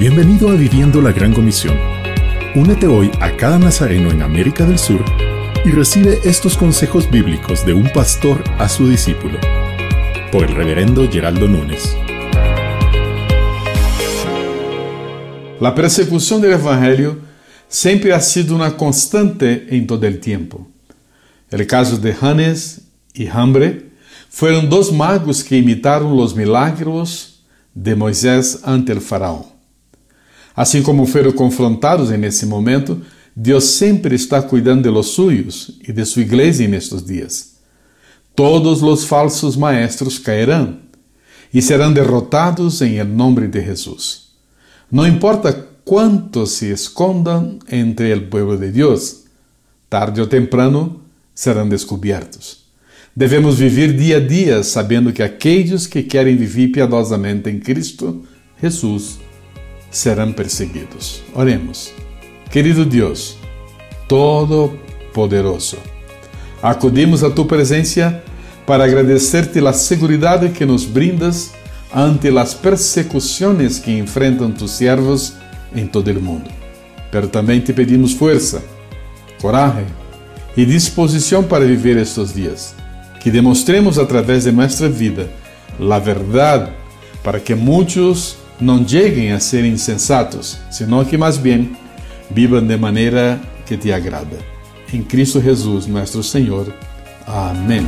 Bienvenido a Viviendo la Gran Comisión. Únete hoy a cada nazareno en América del Sur y recibe estos consejos bíblicos de un pastor a su discípulo. Por el reverendo Geraldo Núñez. La persecución del Evangelio siempre ha sido una constante en todo el tiempo. El caso de Hannes y Hambre fueron dos magos que imitaron los milagros de Moisés ante el faraón. Assim como foram confrontados nesse momento, Deus sempre está cuidando de los suyos e de sua igreja nestes dias. Todos os falsos maestros cairão e serão derrotados em nome de Jesus. Não importa quantos se escondam entre o povo de Deus, tarde ou temprano serão descobertos. Devemos viver dia a dia sabendo que aqueles que querem viver piedosamente em Cristo Jesus serão perseguidos. Oremos. Querido Deus, Todo-Poderoso, acudimos a tu presença para agradecer-te a segurança que nos brindas ante as persecuções que enfrentam tus servos em todo o mundo. Pero também te pedimos força, coragem e disposição para viver estes dias. Que demonstremos através de nossa vida a verdade para que muitos não cheguem a ser insensatos, senão que mais bem vivam de maneira que te agrada. Em Cristo Jesus, nosso Senhor. Amém.